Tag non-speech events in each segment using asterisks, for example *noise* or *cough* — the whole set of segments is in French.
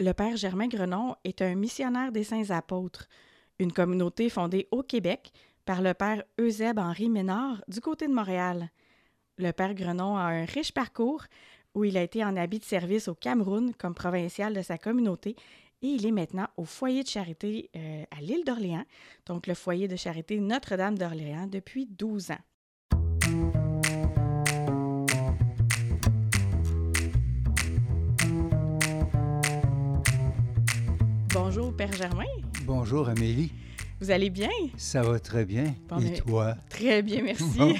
Le Père Germain Grenon est un missionnaire des Saints Apôtres, une communauté fondée au Québec par le Père Eusèbe Henri Ménard du côté de Montréal. Le Père Grenon a un riche parcours où il a été en habit de service au Cameroun comme provincial de sa communauté et il est maintenant au foyer de charité euh, à l'île d'Orléans, donc le foyer de charité Notre-Dame d'Orléans depuis 12 ans. Bonjour, Père Germain. Bonjour, Amélie. Vous allez bien? Ça va très bien. Bon, Et toi? Très bien, merci. *laughs* Bon.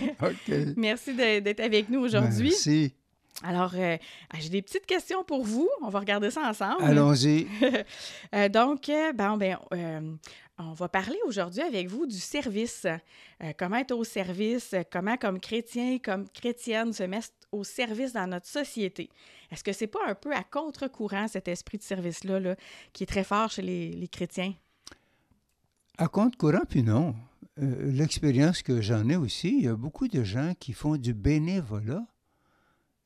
Merci d'être avec nous aujourd'hui. Merci. Alors, euh, ah, j'ai des petites questions pour vous. On va regarder ça ensemble. Allons-y. *laughs* Euh, donc, euh, bon, ben, euh, on va parler aujourd'hui avec vous du service. Comment être au service, comment comme chrétien, comme chrétienne se mettre au service dans notre société? Est-ce que c'est pas un peu à contre-courant cet esprit de service-là là, qui est très fort chez les, les chrétiens? À compte courant, puis non. L'expérience que j'en ai aussi, il y a beaucoup de gens qui font du bénévolat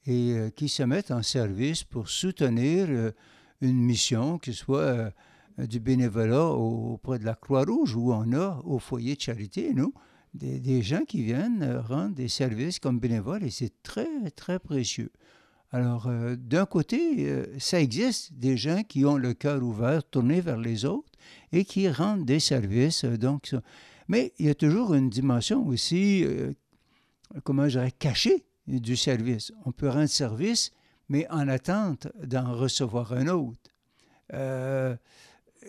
et euh, qui se mettent en service pour soutenir euh, une mission, que ce soit euh, du bénévolat au- auprès de la Croix-Rouge, où on a au foyer de charité, nous, des, gens qui viennent rendre des services comme bénévoles et c'est très, très précieux. Alors, d'un côté, ça existe des gens qui ont le cœur ouvert, tourné vers les autres et qui rendent des services. donc, mais il y a toujours une dimension aussi, comment je dirais, cachée du service. On peut rendre service, mais en attente d'en recevoir un autre. Euh,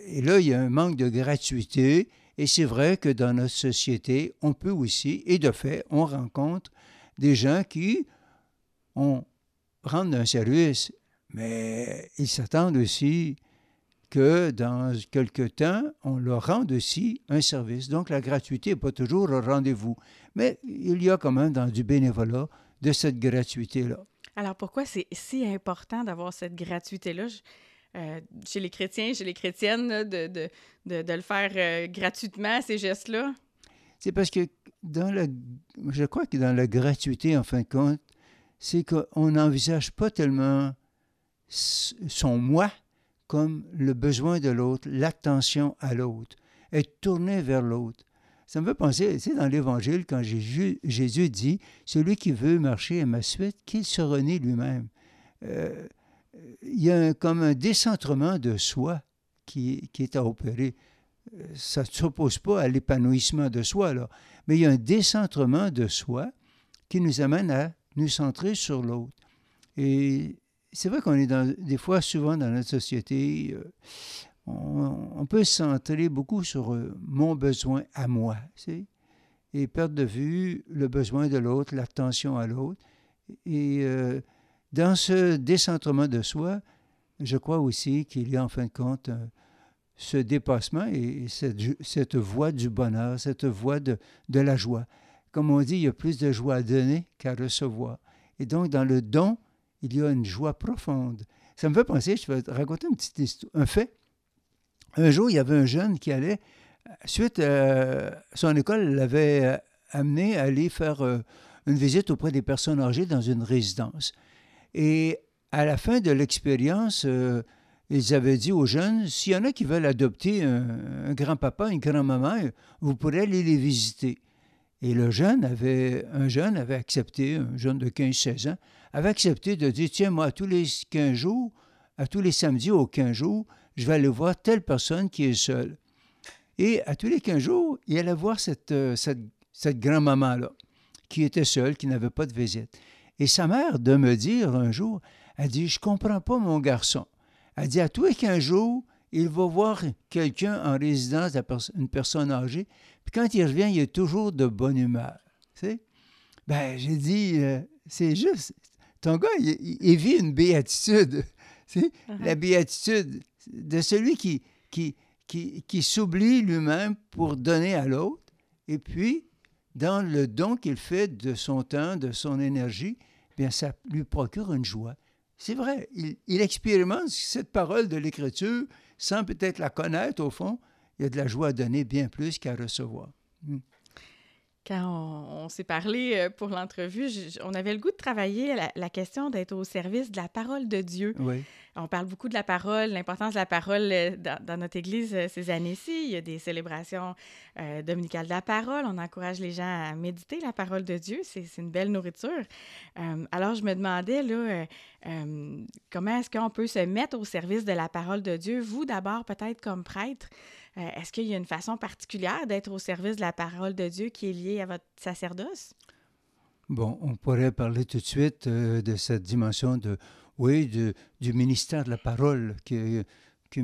et là, il y a un manque de gratuité. Et c'est vrai que dans notre société, on peut aussi, et de fait, on rencontre des gens qui rendent un service, mais ils s'attendent aussi que dans quelque temps, on leur rende aussi un service. Donc la gratuité n'est pas toujours au rendez-vous. Mais il y a quand même dans du bénévolat de cette gratuité-là. Alors, pourquoi c'est si important d'avoir cette gratuité-là? Euh, chez les chrétiens, chez les chrétiennes, là, de, de, de, de le faire euh, gratuitement, ces gestes-là? C'est parce que dans la, je crois que dans la gratuité, en fin de compte, c'est qu'on n'envisage pas tellement son moi comme le besoin de l'autre, l'attention à l'autre, être tourné vers l'autre. Ça me fait penser, tu sais, dans l'Évangile, quand Jésus, dit, celui qui veut marcher à ma suite, qu'il se renie lui-même. Euh, il y a comme un décentrement de soi qui, est à opérer. Ça ne s'oppose pas à l'épanouissement de soi, là, mais il y a un décentrement de soi qui nous amène à nous centrer sur l'autre. Et c'est vrai qu'on est des fois, souvent dans notre société, euh, on, peut se centrer beaucoup sur euh, mon besoin à moi, et perdre de vue le besoin de l'autre, l'attention à l'autre. Et euh, dans ce décentrement de soi, je crois aussi qu'il y a en fin de compte un- ce dépassement et cette, voie du bonheur, cette voie de, la joie. Comme on dit, il y a plus de joie à donner qu'à recevoir. Et donc, dans le don, il y a une joie profonde. Ça me fait penser, je vais te raconter une petite histoire, un fait. Un jour, il y avait un jeune qui allait, suite à son école, l'avait euh, amené à aller faire euh, une visite auprès des personnes âgées dans une résidence. Et à la fin de l'expérience, euh, ils avaient dit aux jeunes, s'il y en a qui veulent adopter un, grand-papa, une grand-maman, vous pourrez aller les visiter. Et le jeune avait, un jeune avait accepté, un jeune de 15-16 ans, avait accepté de dire, tiens, moi, tous les 15 jours, à tous les samedis aux 15 jours, je vais aller voir telle personne qui est seule. Et à tous les 15 jours, il allait voir cette, euh, cette, cette grand-maman-là, qui était seule, qui n'avait pas de visite. Et sa mère, de me dire un jour, elle dit, je comprends pas mon garçon. Elle dit, à tous les 15 jours, il va voir quelqu'un en résidence, une personne âgée, puis quand il revient, il est toujours de bonne humeur. Tu sais? Ben, j'ai dit, euh, c'est juste, ton gars, il, vit une béatitude. Tu sais? Uh-huh. La béatitude de celui qui, qui, qui, qui s'oublie lui-même pour donner à l'autre, et puis, dans le don qu'il fait de son temps, de son énergie, bien, ça lui procure une joie. C'est vrai, il, il expérimente cette parole de l'Écriture sans peut-être la connaître au fond. Il y a de la joie à donner bien plus qu'à recevoir. Quand on, s'est parlé euh, pour l'entrevue, on avait le goût de travailler la, question d'être au service de la parole de Dieu. Oui. On parle beaucoup de la parole, l'importance de la parole euh, dans, notre Église euh, ces années-ci. Il y a des célébrations dominicales de la parole. On encourage les gens à méditer la parole de Dieu. C'est une belle nourriture. alors, je me demandais, là, comment est-ce qu'on peut se mettre au service de la parole de Dieu? Vous, d'abord, peut-être comme prêtre. Euh, est-ce qu'il y a une façon particulière d'être au service de la parole de Dieu qui est liée à votre sacerdoce? Bon, on pourrait parler tout de suite euh, de cette dimension de, oui, du ministère de la parole qui, qui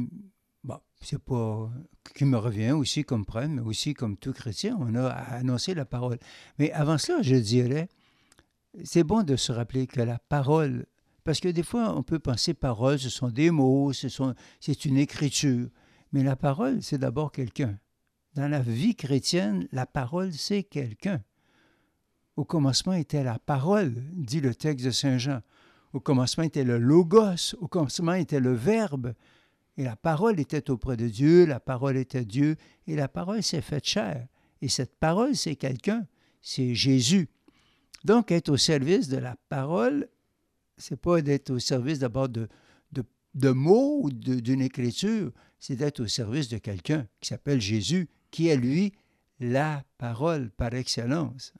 c'est pas, qui me revient aussi comme prêtre, mais aussi comme tout chrétien, on a à annoncer la parole. Mais avant cela, je dirais, c'est bon de se rappeler que la parole, parce que des fois, on peut penser parole, ce sont des mots, ce c'est une écriture. Mais la parole, c'est d'abord quelqu'un. Dans la vie chrétienne, la parole, c'est quelqu'un. Au commencement était la parole, dit le texte de Saint Jean. Au commencement était le logos, au commencement était le verbe. Et la parole était auprès de Dieu, la parole était Dieu, et la parole s'est faite chair. Et cette parole, c'est quelqu'un, c'est Jésus. Donc, être au service de la parole, c'est pas d'être au service d'abord de, de mots ou d'une écriture, c'est d'être au service de quelqu'un qui s'appelle Jésus, qui est lui la parole par excellence.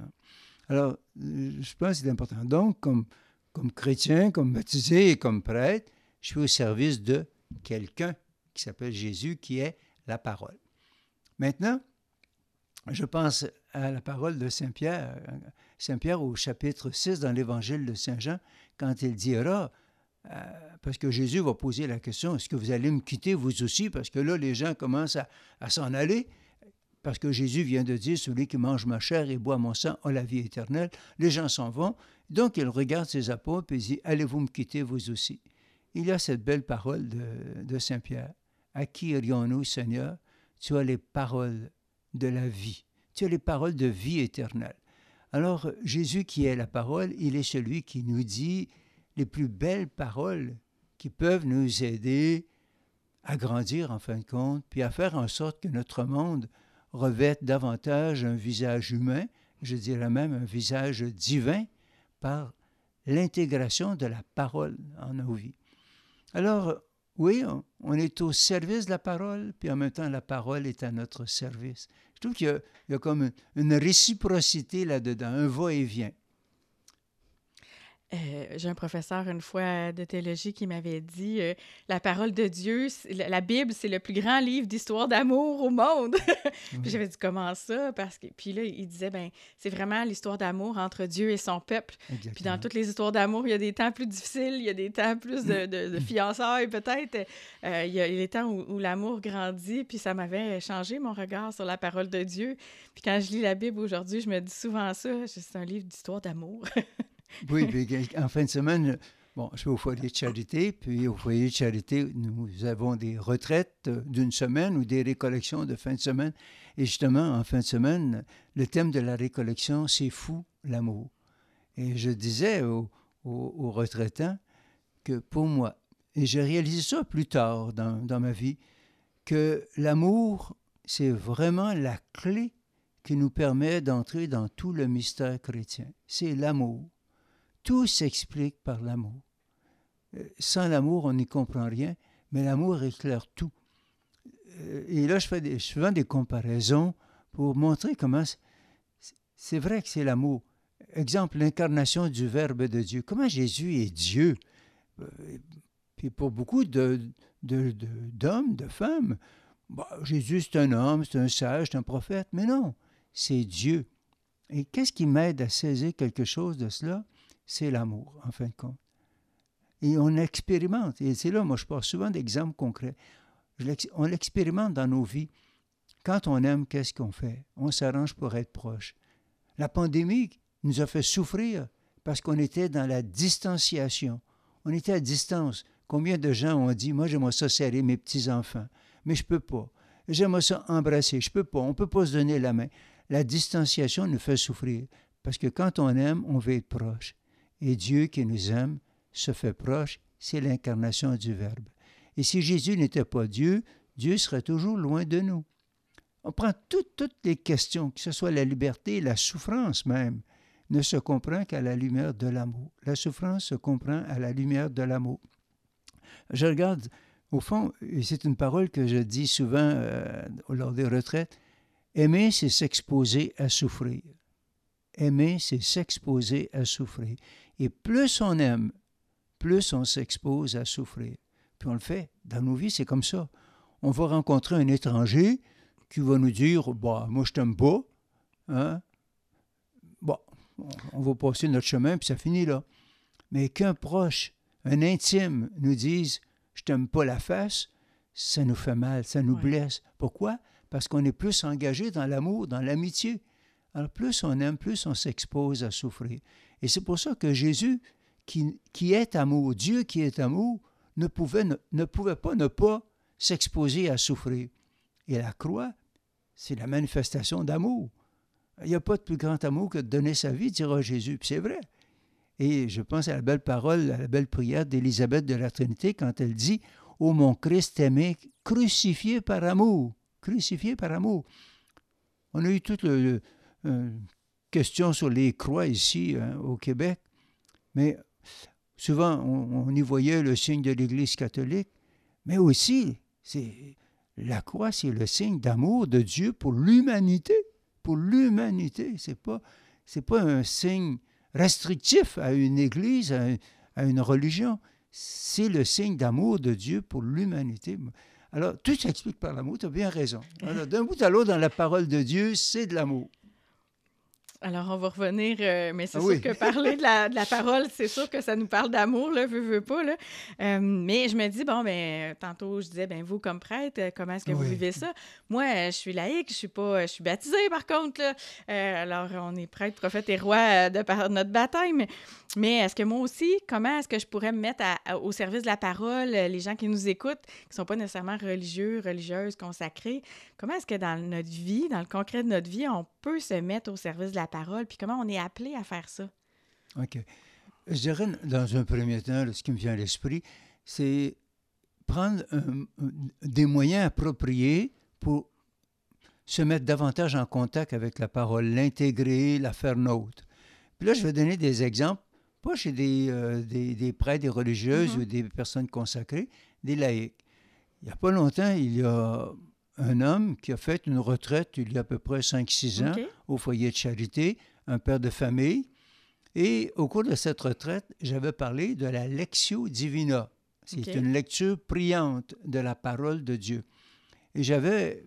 Alors, je pense que c'est important. Donc, comme, chrétien, comme baptisé et comme prêtre, je suis au service de quelqu'un qui s'appelle Jésus, qui est la parole. Maintenant, je pense à la parole de Saint Pierre, Saint Pierre au chapitre 6 dans l'évangile de Saint Jean, quand il dira, parce que Jésus va poser la question, est-ce que vous allez me quitter vous aussi? Parce que là, les gens commencent à, s'en aller. Parce que Jésus vient de dire, celui qui mange ma chair et boit mon sang a la vie éternelle. Les gens s'en vont. Donc, il regarde ses apôtres et dit, allez-vous me quitter vous aussi? Il y a cette belle parole de, de Saint Pierre. À qui irions-nous, Seigneur? Tu as les paroles de la vie. Tu as les paroles de vie éternelle. Alors, Jésus qui est la parole, il est celui qui nous dit, les plus belles paroles qui peuvent nous aider à grandir en fin de compte, puis à faire en sorte que notre monde revête davantage un visage humain, je dirais même un visage divin, par l'intégration de la parole en nos vies. Alors, oui, on, est au service de la parole, puis en même temps, la parole est à notre service. Je trouve qu'il y, a comme une réciprocité là-dedans, un va-et-vient. Euh, j'ai un professeur une fois de théologie qui m'avait dit euh, la parole de Dieu, la Bible, c'est le plus grand livre d'histoire d'amour au monde. *laughs* puis j'avais dit comment ça parce que puis là il disait ben c'est vraiment l'histoire d'amour entre Dieu et son peuple. Puis dans toutes les histoires d'amour, il y a des temps plus difficiles, il y a des temps plus de, de, *clears throat* fiançailles peut-être. Euh, il y a les temps où, où l'amour grandit. Puis ça m'avait changé mon regard sur la parole de Dieu. Puis quand je lis la Bible aujourd'hui, je me dis souvent ça, c'est un livre d'histoire d'amour. *laughs* oui, en fin de semaine, bon, je suis au foyer de charité, puis au foyer de charité, nous avons des retraites d'une semaine ou des récollections de fin de semaine. Et justement, en fin de semaine, le thème de la récollection, c'est fou l'amour. Et je disais aux, retraitants que pour moi, et j'ai réalisé ça plus tard dans ma vie, que l'amour, c'est vraiment la clé qui nous permet d'entrer dans tout le mystère chrétien. C'est l'amour. Tout s'explique par l'amour. Euh, sans l'amour, on n'y comprend rien, mais l'amour éclaire tout. Euh, et là, je fais souvent des comparaisons pour montrer comment c'est vrai que c'est l'amour. Exemple, l'incarnation du Verbe de Dieu. Comment Jésus est Dieu? Euh, puis pour beaucoup d'hommes, de, femmes, bah, Jésus c'est un homme, c'est un sage, c'est un prophète, mais non, c'est Dieu. Et qu'est-ce qui m'aide à saisir quelque chose de cela? C'est l'amour, en fin de compte. Et on expérimente, et c'est là, moi je parle souvent d'exemples concrets. On l'expérimente dans nos vies. Quand on aime, qu'est-ce qu'on fait? On s'arrange pour être proche. La pandémie nous a fait souffrir parce qu'on était dans la distanciation. On était à distance. Combien de gens ont dit, moi j'aimerais ça serrer mes petits-enfants, mais je ne peux pas. J'aimerais ça embrasser, je ne peux pas. On ne peut pas se donner la main. La distanciation nous fait souffrir parce que quand on aime, on veut être proche. Et Dieu qui nous aime se fait proche, c'est l'incarnation du Verbe. Et si Jésus n'était pas Dieu, Dieu serait toujours loin de nous. On prend toutes les questions, que ce soit la liberté, la souffrance même, ne se comprend qu'à la lumière de l'amour. La souffrance se comprend à la lumière de l'amour. Je regarde, au fond, et c'est une parole que je dis souvent euh, lors des retraites, aimer, c'est s'exposer à souffrir. Aimer, c'est s'exposer à souffrir. Et plus on aime, plus on s'expose à souffrir. Puis on le fait. Dans nos vies, c'est comme ça. On va rencontrer un étranger qui va nous dire bah, Moi, je t'aime pas. Hein? Bon, on va passer notre chemin, puis ça finit là. Mais qu'un proche, un intime, nous dise Je t'aime pas la face, ça nous fait mal, ça nous blesse. Pourquoi? Parce qu'on est plus engagé dans l'amour, dans l'amitié. Alors, plus on aime, plus on s'expose à souffrir. Et c'est pour ça que Jésus, qui, est amour, Dieu qui est amour, ne pouvait, pas ne pas s'exposer à souffrir. Et la croix, c'est la manifestation d'amour. Il n'y a pas de plus grand amour que de donner sa vie, dira Jésus. C'est vrai. Et je pense à la belle parole, à la belle prière d'Élisabeth de la Trinité quand elle dit Ô mon Christ aimé, crucifié par amour. Crucifié par amour. On a eu toute le, question sur les croix ici hein, au Québec, mais souvent on, y voyait le signe de l'Église catholique, mais aussi c'est la croix, c'est le signe d'amour de Dieu pour l'humanité, pour l'humanité. C'est pas c'est pas un signe restrictif à une Église, à, une religion. C'est le signe d'amour de Dieu pour l'humanité. Alors, tout s'explique par l'amour, tu as bien raison. D'un bout à l'autre, dans la parole de Dieu, c'est de l'amour. Alors, on va revenir, euh, mais c'est ah sûr que parler de la, de la parole, c'est sûr que ça nous parle d'amour, là, veux, veux pas, là. Euh, mais je me dis, bon, ben, tantôt, je disais, ben, vous, comme prêtre, comment est-ce que vous vivez ça? Moi, je suis laïque, je suis pas, je suis baptisée, par contre, là. Euh, alors, on est prêtre, prophète et roi de par notre bataille, mais, est-ce que moi aussi, comment est-ce que je pourrais me mettre au service de la parole, les gens qui nous écoutent, qui sont pas nécessairement religieux, religieuses, consacrés, comment est-ce que dans notre vie, dans le concret de notre vie, on peut se mettre au service de la parole, puis comment on est appelé à faire ça? OK. Je dirais, dans un premier temps, ce qui me vient à l'esprit, c'est prendre des moyens appropriés pour se mettre davantage en contact avec la parole, l'intégrer, la faire nôtre. Puis là, je vais donner des exemples, pas chez des, euh, des, prêtres, des religieuses mm-hmm. ou des personnes consacrées, des laïcs. Il n'y a pas longtemps, il y a un homme qui a fait une retraite il y a à peu près 5-6 ans au foyer de charité, un père de famille. Et au cours de cette retraite, j'avais parlé de la Lectio Divina. C'est une lecture priante de la parole de Dieu. Et j'avais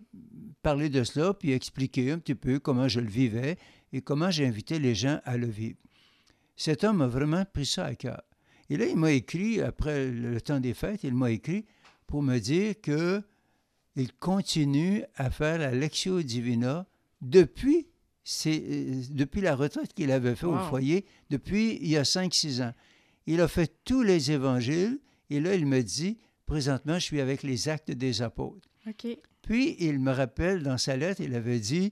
parlé de cela, puis expliqué un petit peu comment je le vivais et comment j'invitais les gens à le vivre. Cet homme a vraiment pris ça à cœur. Et là, il m'a écrit, après le temps des fêtes, il m'a écrit pour me dire que il continue à faire la Lectio Divina depuis, euh, depuis la retraite qu'il avait fait au foyer, depuis il y a 5-6 ans. Il a fait tous les évangiles et là, il me dit, présentement, je suis avec les actes des apôtres. Puis, il me rappelle dans sa lettre, il avait dit,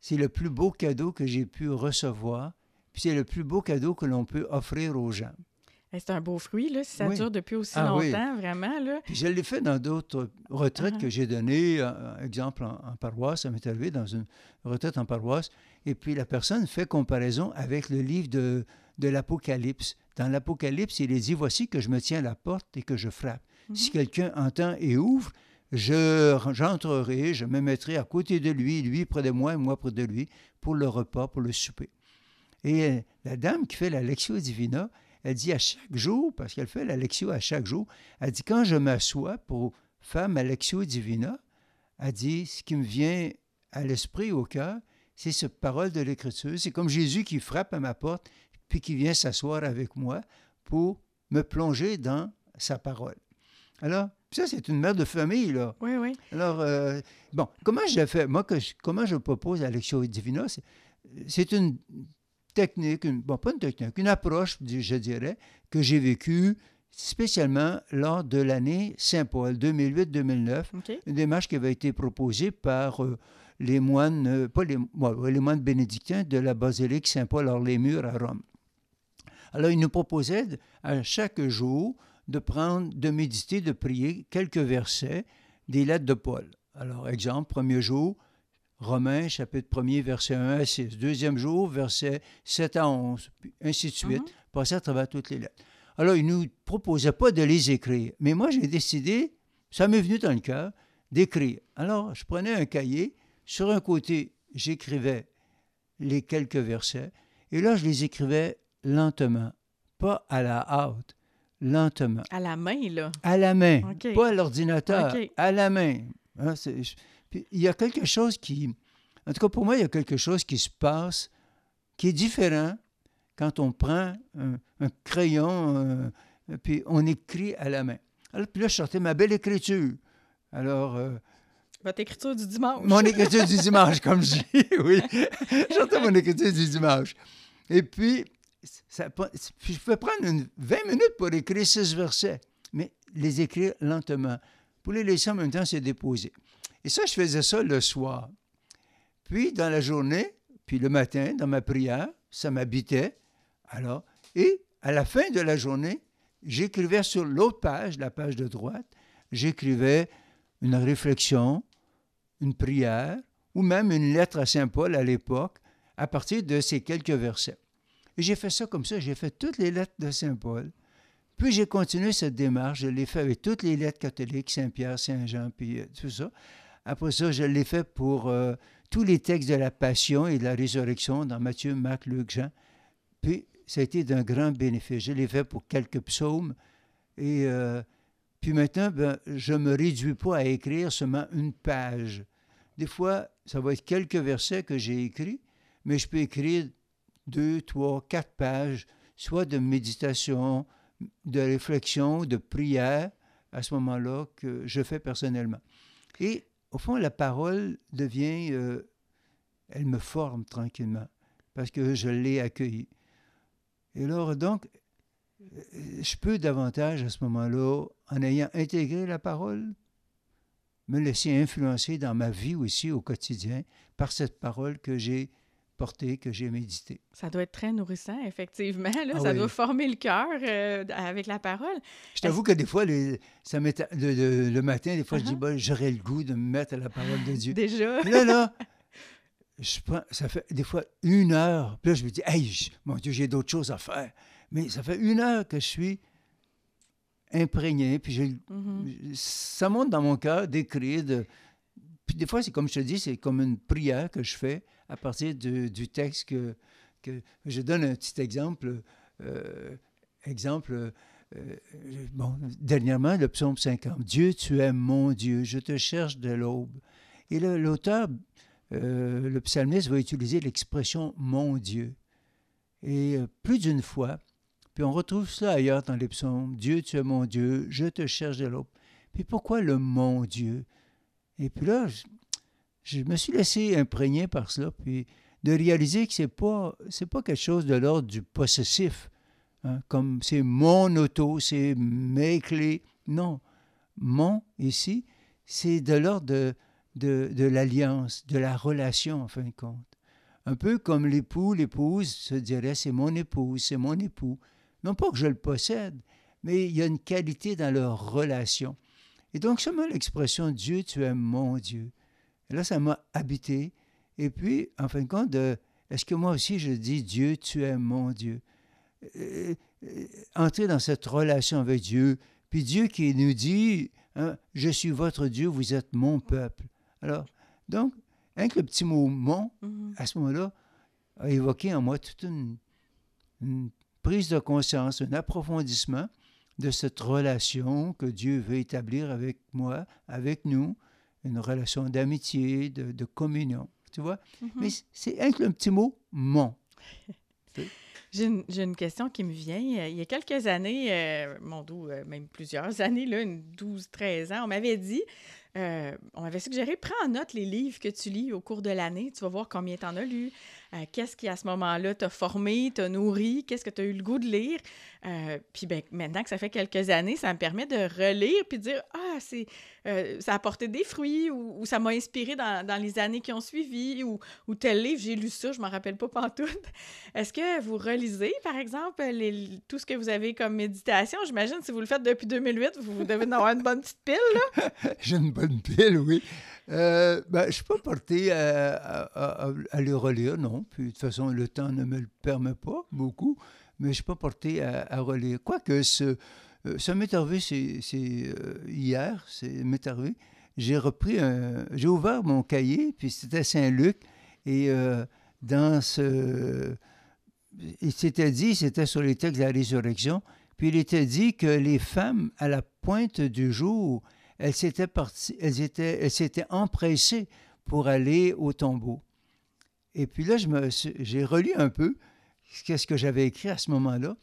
c'est le plus beau cadeau que j'ai pu recevoir, puis c'est le plus beau cadeau que l'on peut offrir aux gens. C'est un beau fruit, là, si ça dure depuis aussi ah longtemps, vraiment. Là. je l'ai fait dans d'autres retraites que ah. j'ai données, euh, exemple en, paroisse, ça m'est arrivé dans une retraite en paroisse, et puis la personne fait comparaison avec le livre de, de l'Apocalypse. Dans l'Apocalypse, il est dit, voici que je me tiens à la porte et que je frappe. Si mhm. quelqu'un entend et ouvre, je, j'entrerai, je me mettrai à côté de lui, lui près de moi et moi près de lui, pour le repas, pour le souper. Et euh, la dame qui fait la Lectio Divina, elle dit à chaque jour, parce qu'elle fait la lectio à chaque jour, elle dit quand je m'assois pour faire ma lectio divina, elle dit ce qui me vient à l'esprit, au cœur, c'est cette parole de l'Écriture. C'est comme Jésus qui frappe à ma porte, puis qui vient s'asseoir avec moi pour me plonger dans sa parole. Alors, ça, c'est une mère de famille, là. Oui, oui. Alors, euh, bon, comment je fais? Moi, que comment je propose la lectio divina? C'est une technique, une, bon, pas une technique, une approche, je dirais, que j'ai vécue spécialement lors de l'année Saint-Paul 2008-2009, une démarche qui avait été proposée par euh, les moines, euh, pas les, les moines bénédictins de la basilique Saint-Paul hors les murs à Rome. Alors, ils nous proposaient à chaque jour de prendre, de méditer, de prier quelques versets des lettres de Paul. Alors, exemple, premier jour, Romains, chapitre 1er, verset 1 à 6. Deuxième jour, verset 7 à 11, puis ainsi de suite, passer à travers toutes les lettres. Alors, il ne nous proposait pas de les écrire, mais moi, j'ai décidé, ça m'est venu dans le cœur, d'écrire. Alors, je prenais un cahier, sur un côté, j'écrivais les quelques versets, et là, je les écrivais lentement, pas à la hâte, lentement À la main, là. à la main, pas à l'ordinateur, à la main. Hein, puis il y a quelque chose qui, en tout cas pour moi, il y a quelque chose qui se passe qui est différent quand on prend un, un crayon, euh, puis on écrit à la main. Alors, puis là, je sortais ma belle écriture. Alors, euh, Votre écriture du dimanche. mon *laughs* écriture du dimanche, comme je dis, *laughs* oui. J'entends mon écriture du dimanche. Et puis, ça, puis je pouvais prendre une 20 minutes pour écrire six versets, mais les écrire lentement. Pour les laisser en même temps se déposer. Et ça, je faisais ça le soir. Puis, dans la journée, puis le matin, dans ma prière, ça m'habitait. Alors, et à la fin de la journée, j'écrivais sur l'autre page, la page de droite, j'écrivais une réflexion, une prière, ou même une lettre à Saint Paul à l'époque, à partir de ces quelques versets. Et j'ai fait ça comme ça, j'ai fait toutes les lettres de Saint Paul. Puis j'ai continué cette démarche, je l'ai fait avec toutes les lettres catholiques, Saint-Pierre, Saint-Jean, puis euh, tout ça. Après ça, je l'ai fait pour euh, tous les textes de la Passion et de la Résurrection dans Matthieu, Marc, Luc, Jean. Puis ça a été d'un grand bénéfice. Je l'ai fait pour quelques psaumes. Et euh, puis maintenant, ben, je ne me réduis pas à écrire seulement une page. Des fois, ça va être quelques versets que j'ai écrits, mais je peux écrire deux, trois, quatre pages, soit de méditation, de réflexion, de prière, à ce moment-là, que je fais personnellement. Et au fond, la parole devient, euh, elle me forme tranquillement, parce que je l'ai accueillie. Et alors, donc, euh, je peux davantage à ce moment-là, en ayant intégré la parole, me laisser influencer dans ma vie aussi au quotidien par cette parole que j'ai portée, que j'ai méditée. Ça doit être très nourrissant, effectivement. Là. Ah ça oui. doit former le cœur euh, avec la parole. Je t'avoue que des fois, les- ça m'est- le, le- le matin, des fois, je dis, Uh-huh. j'aurais le goût de me mettre à la parole de Dieu. Déjà. Là, là, je prends, ça fait des fois une heure. Puis là, je me dis, hey, j- mon Dieu, j'ai d'autres choses à faire. Mais ça fait une heure que je suis imprégné. Puis j'ai- Mhm. ça monte dans mon cœur d'écrire. De... Puis des fois, c'est comme je te dis, c'est comme une prière que je fais à partir du texte que, Je donne un petit exemple. euh, exemple, euh, bon, dernièrement, le psaume 50. Dieu, tu es mon Dieu, je te cherche de l'aube. Et l'auteur, euh, le psalmiste, va utiliser l'expression mon Dieu. Et euh, plus d'une fois, puis on retrouve ça ailleurs dans les psaumes. Dieu, tu es mon Dieu, je te cherche de l'aube. Puis pourquoi le mon Dieu? Et puis là, je, me suis laissé imprégner par cela, puis de réaliser que c'est pas c'est pas quelque chose de l'ordre du possessif, hein, comme c'est mon auto, c'est mes clés. Non, mon ici, c'est de l'ordre de, de, de l'alliance, de la relation en fin de compte. Un peu comme l'époux, l'épouse se dirait c'est mon épouse, c'est mon époux. Non pas que je le possède, mais il y a une qualité dans leur relation. Et donc, seulement l'expression Dieu, tu es mon Dieu. Et là, ça m'a habité. Et puis, en fin de compte, est-ce que moi aussi je dis Dieu, tu es mon Dieu? Euh, euh, entrer dans cette relation avec Dieu, puis Dieu qui nous dit, hein, je suis votre Dieu, vous êtes mon peuple. Alors, donc, avec le petit mot mon, Mhm. à ce moment-là, a évoqué en moi toute une, une prise de conscience, un approfondissement de cette relation que Dieu veut établir avec moi, avec nous, une relation d'amitié, de, de communion. Tu vois? Mhm. Mais c'est avec le petit mot mon. *laughs* J'ai une, question qui me vient. Il y a quelques années, euh, mon doux, euh, même plusieurs années, là, une 12, 13 ans, on m'avait dit, euh, on m'avait suggéré, prends en note les livres que tu lis au cours de l'année. Tu vas voir combien tu en as lu. Euh, qu'est-ce qui, à ce moment-là, t'a formé, t'a nourri, qu'est-ce que tu as eu le goût de lire? Euh, puis ben, maintenant que ça fait quelques années, ça me permet de relire puis de dire, ah, c'est, euh, ça a apporté des fruits ou, ça m'a inspiré dans, les années qui ont suivi ou, tel livre, j'ai lu ça, je m'en rappelle pas pantoute. Est-ce que vous relisez, par exemple, les- tout ce que vous avez comme méditation? J'imagine, si vous le faites depuis 2008, vous devez en avoir une bonne petite pile. là. *laughs* J'ai une bonne pile, oui. Ben, je ne suis pas porté à, à, à, les relire, non. Puis, de toute façon, le temps ne me le permet pas beaucoup, mais je ne suis pas porté à, relire. Quoique, ce, euh, ça m'est arrivé, euh, hier, c'est m'est arrivé. J'ai repris. J'ai ouvert mon cahier, puis c'était Saint-Luc, et dans ce. Il s'était dit, c'était sur les textes de la résurrection, puis il était dit que les femmes, à la pointe du jour, elles s'étaient, elles étaient, elles s'étaient empressées pour aller au tombeau. Et puis là, j'ai relu un peu ce que j'avais écrit à ce moment-là.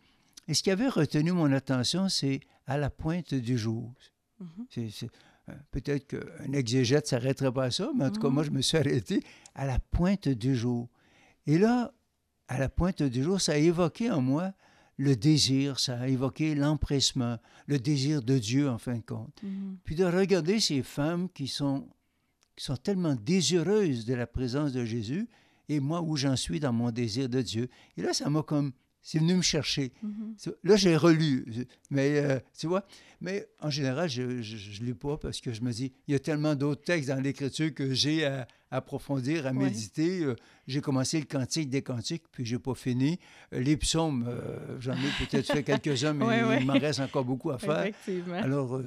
Et ce qui avait retenu mon attention, c'est à la pointe du jour. Mm-hmm. Euh, peut-être qu'un exégète ne s'arrêterait pas à ça, mais en tout cas, moi, mm-hmm. je me suis arrêté à la pointe du jour. Et là, à la pointe du jour, ça a évoqué en moi le désir, ça a évoqué l'empressement, le désir de Dieu en fin de compte. Mhm. Puis de regarder ces femmes qui sont, qui sont tellement désireuses de la présence de Jésus et moi où j'en suis dans mon désir de Dieu. Et là, ça m'a comme c'est venu me chercher. Mhm. Là, j'ai relu, mais euh, tu vois, mais en général, je ne lis pas parce que je me dis, il y a tellement d'autres textes dans l'Écriture que j'ai à, approfondir, à méditer. Euh, j'ai commencé le Cantique des Cantiques, puis je n'ai pas fini. Euh, les psaumes, j'en ai peut-être fait quelques-uns, mais *laughs* il m'en reste encore beaucoup à faire. Alors,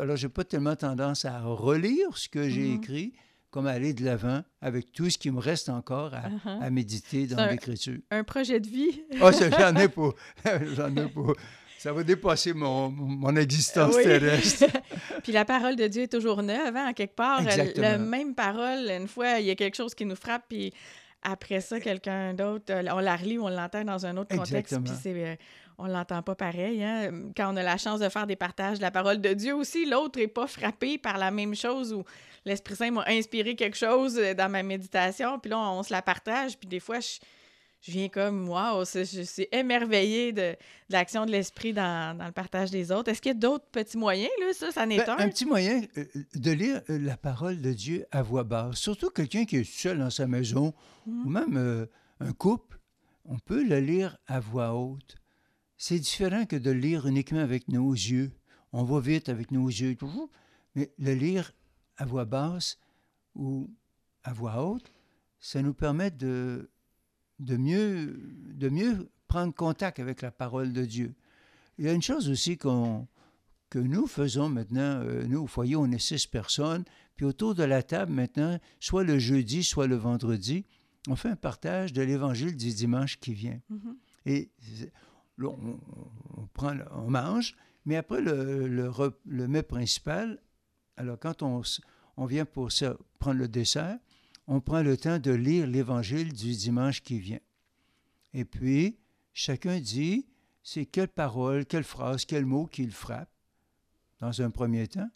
alors je n'ai pas tellement tendance à relire ce que j'ai mhm. écrit comme aller de l'avant avec tout ce qui me reste encore à, uh-huh. méditer dans l'écriture. Un projet de vie. oh, j'en ai pas. *laughs* j'en ai pas. Ça va dépasser mon, mon existence terrestre. *laughs* Puis la parole de Dieu est toujours neuve, hein, quelque part. La même parole, une fois, il y a quelque chose qui nous frappe, puis après ça, quelqu'un d'autre, on la relit ou on l'entend dans un autre contexte, puis c'est euh, on l'entend pas pareil. Hein. Quand on a la chance de faire des partages de la parole de Dieu aussi, l'autre n'est pas frappé par la même chose ou l'Esprit Saint m'a inspiré quelque chose euh, dans ma méditation, puis là, on se la partage, puis des fois, je, viens comme, waouh, je suis émerveillée de, l'action de l'Esprit dans, le partage des autres. Est-ce qu'il y a d'autres petits moyens, là, ça, ça n'est ben, un? Un petit moyen euh, de lire euh, la parole de Dieu à voix basse, surtout quelqu'un qui est seul dans sa maison, mmh. ou même un couple, on peut le lire à voix haute. C'est différent que de lire uniquement avec nos yeux. On va vite avec nos yeux, mais le lire à voix basse ou à voix haute, ça nous permet de, de, mieux, de mieux prendre contact avec la parole de Dieu. Il y a une chose aussi qu'on, que nous faisons maintenant, euh, nous au foyer, on est six personnes, puis autour de la table maintenant, soit le jeudi, soit le vendredi, on fait un partage de l'évangile du dimanche qui vient. Mm-hmm. Et là, on, prend, on mange, mais après le, le, le mets principal, alors, quand on, on vient pour prendre le dessert, on prend le temps de lire l'évangile du dimanche qui vient. Et puis, chacun dit c'est quelle parole, quelle phrase, quel mot qu'il frappe, dans un premier temps.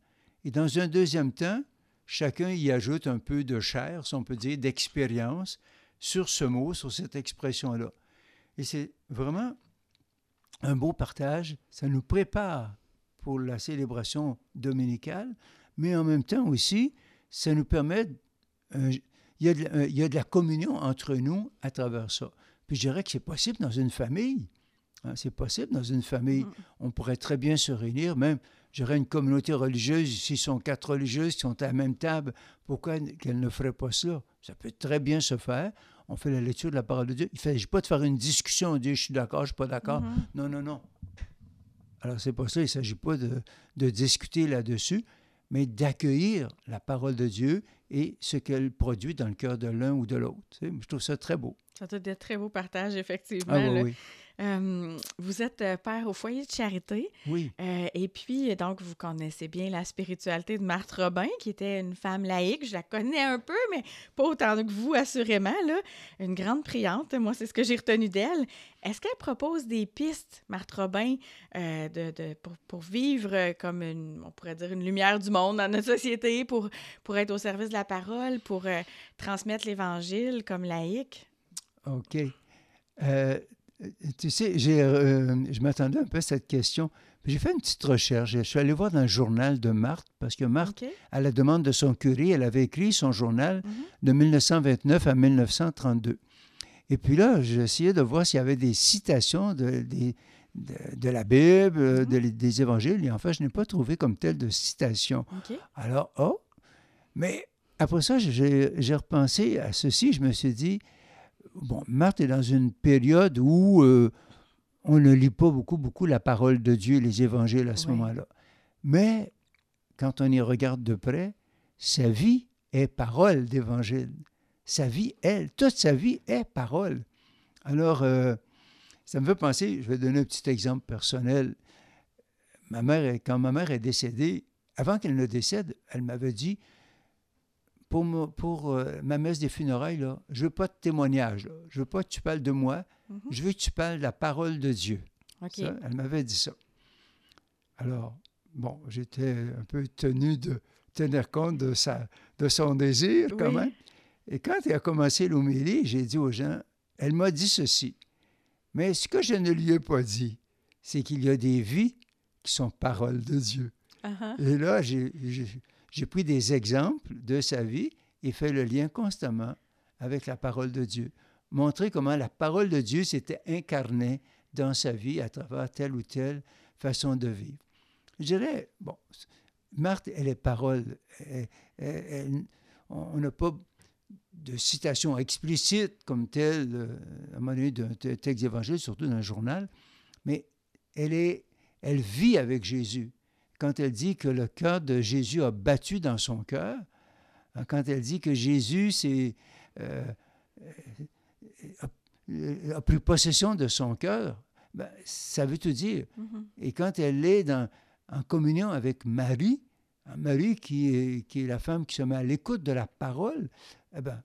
Et dans un deuxième temps, chacun y ajoute un peu de chair, si on peut dire, d'expérience sur ce mot, sur cette expression-là. Et c'est vraiment un beau partage. Ça nous prépare pour la célébration dominicale, mais en même temps aussi, ça nous permet, euh, il, y a de, euh, il, y a de, la communion entre nous à travers ça. Puis je dirais que c'est possible dans une famille. Hein, c'est possible dans une famille. Mm. On pourrait très bien se réunir, même, j'aurais une communauté religieuse, s'ils sont quatre religieuses qui sont à la même table, pourquoi qu'elles ne feraient pas cela? Ça peut très bien se faire. On fait la lecture de la parole de Dieu. Il ne s'agit pas de faire une discussion, on dit je suis d'accord, je ne suis pas d'accord. Mm-hmm. Non, non, non. Alors, c'est pas ça. Il ne s'agit pas de, de discuter là-dessus mais d'accueillir la parole de Dieu et ce qu'elle produit dans le cœur de l'un ou de l'autre. Je trouve ça très beau. Ça doit être très beau partage, effectivement. Ah, oui, euh, vous êtes euh, père au foyer de charité. Oui. Euh, et puis, donc, vous connaissez bien la spiritualité de Marthe Robin, qui était une femme laïque. Je la connais un peu, mais pas autant que vous, assurément. Là. Une grande priante. Moi, c'est ce que j'ai retenu d'elle. Est-ce qu'elle propose des pistes, Marthe Robin, de, de, pour, pour, vivre comme une, on pourrait dire, une lumière du monde dans notre société, pour, pour être au service de la parole, pour transmettre l'Évangile comme laïque? OK. Euh, tu sais, euh, je m'attendais un peu à cette question. J'ai fait une petite recherche. Je suis allé voir dans le journal de Marthe, parce que Marthe, à la demande de son curé, elle avait écrit son journal mhm. de 1929 à 1932. Et puis là, j'essayais de voir s'il y avait des citations de, de, la Bible, mhm. des évangiles. Et en fait, je n'ai pas trouvé comme tel de citation. Alors, oh, mais après ça, j'ai j'ai repensé à ceci. Je me suis dit, bon, Marthe est dans une période où euh, on ne lit pas beaucoup, beaucoup la parole de Dieu, les évangiles à ce Oui. moment-là. Mais quand on y regarde de près, sa vie est parole d'évangile. Sa vie, elle, toute sa vie est parole. Alors, euh, ça me fait penser, je vais donner un petit exemple personnel. Ma mère, quand ma mère est décédée, avant qu'elle ne décède, elle m'avait dit, pour, pour euh, ma messe des funérailles, là, je ne veux pas de témoignage. là. Je ne veux pas que tu parles de moi. Mhm. Je veux que tu parles de la parole de Dieu. Ça, elle m'avait dit ça. Alors, bon, j'étais un peu tenu de tenir compte de, sa, de son désir quand même. Et quand elle a commencé l'homélie, j'ai dit aux gens, elle m'a dit ceci. Mais ce que je ne lui ai pas dit, c'est qu'il y a des vies qui sont paroles de Dieu. Uh-huh. Et là, j'ai- j'ai pris des exemples de sa vie et fait le lien constamment avec la parole de Dieu. Montrer comment la parole de Dieu s'était incarnée dans sa vie à travers telle ou telle façon de vivre. Je dirais, bon, Marthe, elle est parole. On n'a pas de citation explicite comme telle, euh, à un moment donné, d'un te- texte d'évangile, surtout dans le journal, mais elle, est, elle vit avec Jésus quand elle dit que le cœur de Jésus a battu dans son cœur, hein, quand elle dit que Jésus s'est, euh, euh, a, a pris possession de son cœur, ben, ça veut tout dire. Mhm. Et quand elle est dans, en communion avec Marie, hein, Marie qui est, qui est la femme qui se met à l'écoute de la parole, eh ben,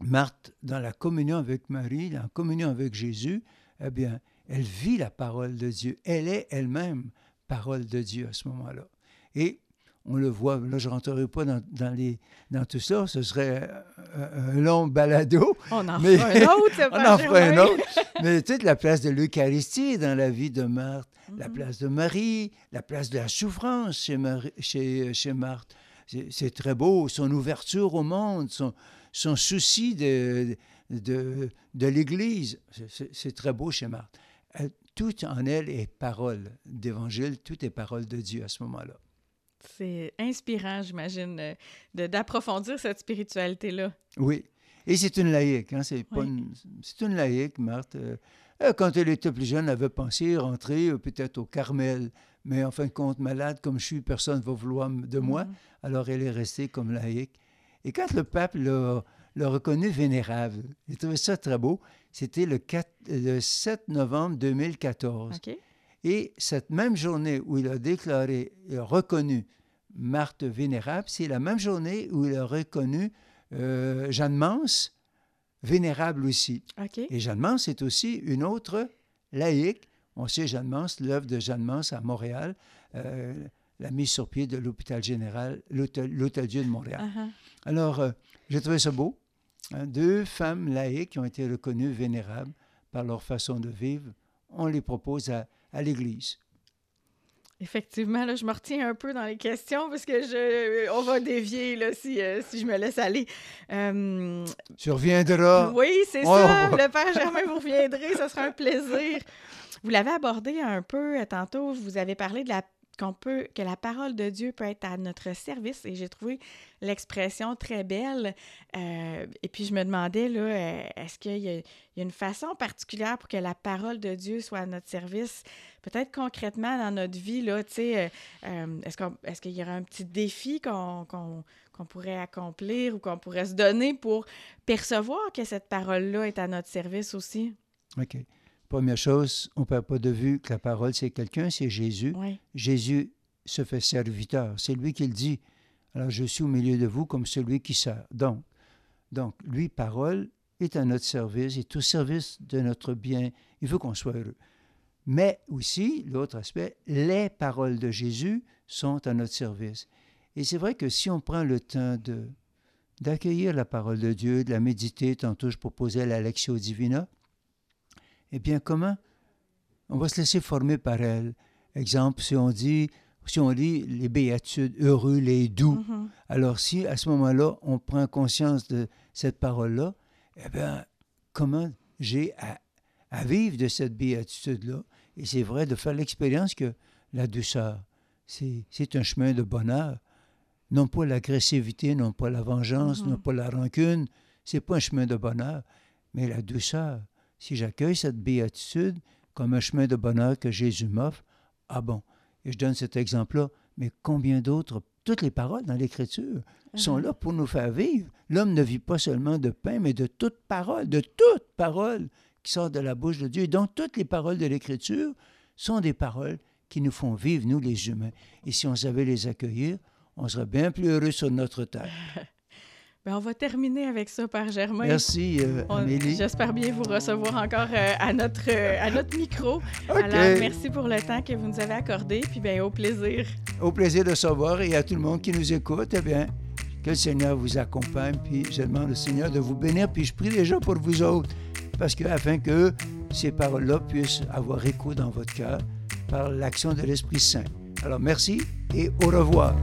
Marthe, dans la communion avec Marie, en communion avec Jésus, eh bien, elle vit la parole de Dieu. Elle est elle-même parole de Dieu à ce moment-là. Et on le voit, là, je ne rentrerai pas dans, dans, les, dans tout ça, ce serait un, un long balado, On en Mais- fera un autre, c'est *laughs* on en fera un autre. Mais toute la place de l'Eucharistie dans la vie de Marthe, la Mhm. place de Marie, la place de la souffrance chez, Marie- chez, chez Marthe. C'est très beau, son ouverture au monde, son, son souci de, de, de l'Église. C'est très beau chez Marthe. Tout en elle est parole d'évangile, tout est parole de Dieu à ce moment-là. C'est inspirant, j'imagine, euh, d'approfondir cette spiritualité-là. Oui. Et c'est une laïque. Hein? C'est Oui. une, c'est une laïque, Marthe. Euh, euh, quand elle était plus jeune, elle avait pensé rentrer euh, peut-être au Carmel. Mais en fin de compte, malade comme je suis, personne ne va vouloir de moi. Mhm. Alors elle est restée comme laïque. Et quand le pape l'a l'a reconnu vénérable, j'ai trouvé ça très beau. C'était le, 4 le 7 novembre 2014. OK. Et cette même journée où il a déclaré, il a reconnu Marthe vénérable, c'est la même journée où il a reconnu euh, Jeanne Mance vénérable aussi. Et Jeanne Mance est aussi une autre laïque. On sait Jeanne Mance, l'œuvre de Jeanne Mance à Montréal, euh, la mise sur pied de l'hôpital général, l'hôtel l'Hôtel Dieu de Montréal. Uh-huh. Alors, euh, j'ai trouvé ça beau. Hein, deux femmes laïques qui ont été reconnues vénérables par leur façon de vivre. On les propose à, à l'Église. Effectivement, là, je me retiens un peu dans les questions parce que je, on va dévier là, si, euh, si je me laisse aller. Euh, Tu reviendras. oui, c'est Oh. ça. Le Père Germain, vous reviendrez, ce sera un plaisir. Vous l'avez abordé un peu euh, tantôt. Vous avez parlé de la qu'on peut que la parole de Dieu peut être à notre service et j'ai trouvé l'expression très belle. Euh, et puis je me demandais là, euh, est-ce qu'il y, a- une façon particulière pour que la parole de Dieu soit à notre service, peut-être concrètement dans notre vie là, tu sais, euh, est-ce qu'on est-ce qu'il y aura un petit défi qu'on qu'on- qu'on pourrait accomplir ou qu'on pourrait se donner pour percevoir que cette parole-là est à notre service aussi? OK. Première chose, on ne perd pas de vue que la parole, c'est quelqu'un, c'est Jésus. Oui. Jésus se fait serviteur. C'est lui qui le dit. Alors, je suis au milieu de vous comme celui qui sert. Donc, donc, lui, parole, est à notre service, est au service de notre bien. Il veut qu'on soit heureux. Mais aussi, l'autre aspect, les paroles de Jésus sont à notre service. Et c'est vrai que si on prend le temps de d'accueillir la parole de Dieu, de la méditer, tantôt je proposais la Lectio Divina, eh bien, comment? On va se laisser former par elle? Exemple, si on dit, si on lit les béatitudes, heureux les doux, Mhm. alors si à ce moment-là, on prend conscience de cette parole-là, eh bien, comment j'ai à, à vivre de cette béatitude-là? Et c'est vrai de faire l'expérience que la douceur, c'est un chemin de bonheur. non pas l'agressivité, non pas la vengeance, Mhm. non pas la rancune. C'est pas un chemin de bonheur, mais la douceur. Si j'accueille cette béatitude comme un chemin de bonheur que Jésus m'offre, ah bon, et je donne cet exemple-là, mais combien d'autres, toutes les paroles dans l'Écriture sont Mhm. là pour nous faire vivre. L'homme ne vit pas seulement de pain, mais de toute parole, de toute parole qui sort de la bouche de Dieu. Et donc, toutes les paroles de l'Écriture sont des paroles qui nous font vivre, nous les humains. Et si on savait les accueillir, on serait bien plus heureux sur notre terre. *laughs* Ben, on va terminer avec ça, Père Germain. Merci, euh, Amélie. J'espère bien vous recevoir encore euh, à, notre, euh, à notre micro. Alors, merci pour le temps que vous nous avez accordé, puis bien, au plaisir. Au plaisir de savoir et à tout le monde qui nous écoute, eh bien, que le Seigneur vous accompagne, puis je demande au Seigneur de vous bénir, puis je prie déjà pour vous autres, parce que afin que ces paroles-là puissent avoir écho dans votre cœur par l'action de l'Esprit Saint. Alors merci et au revoir.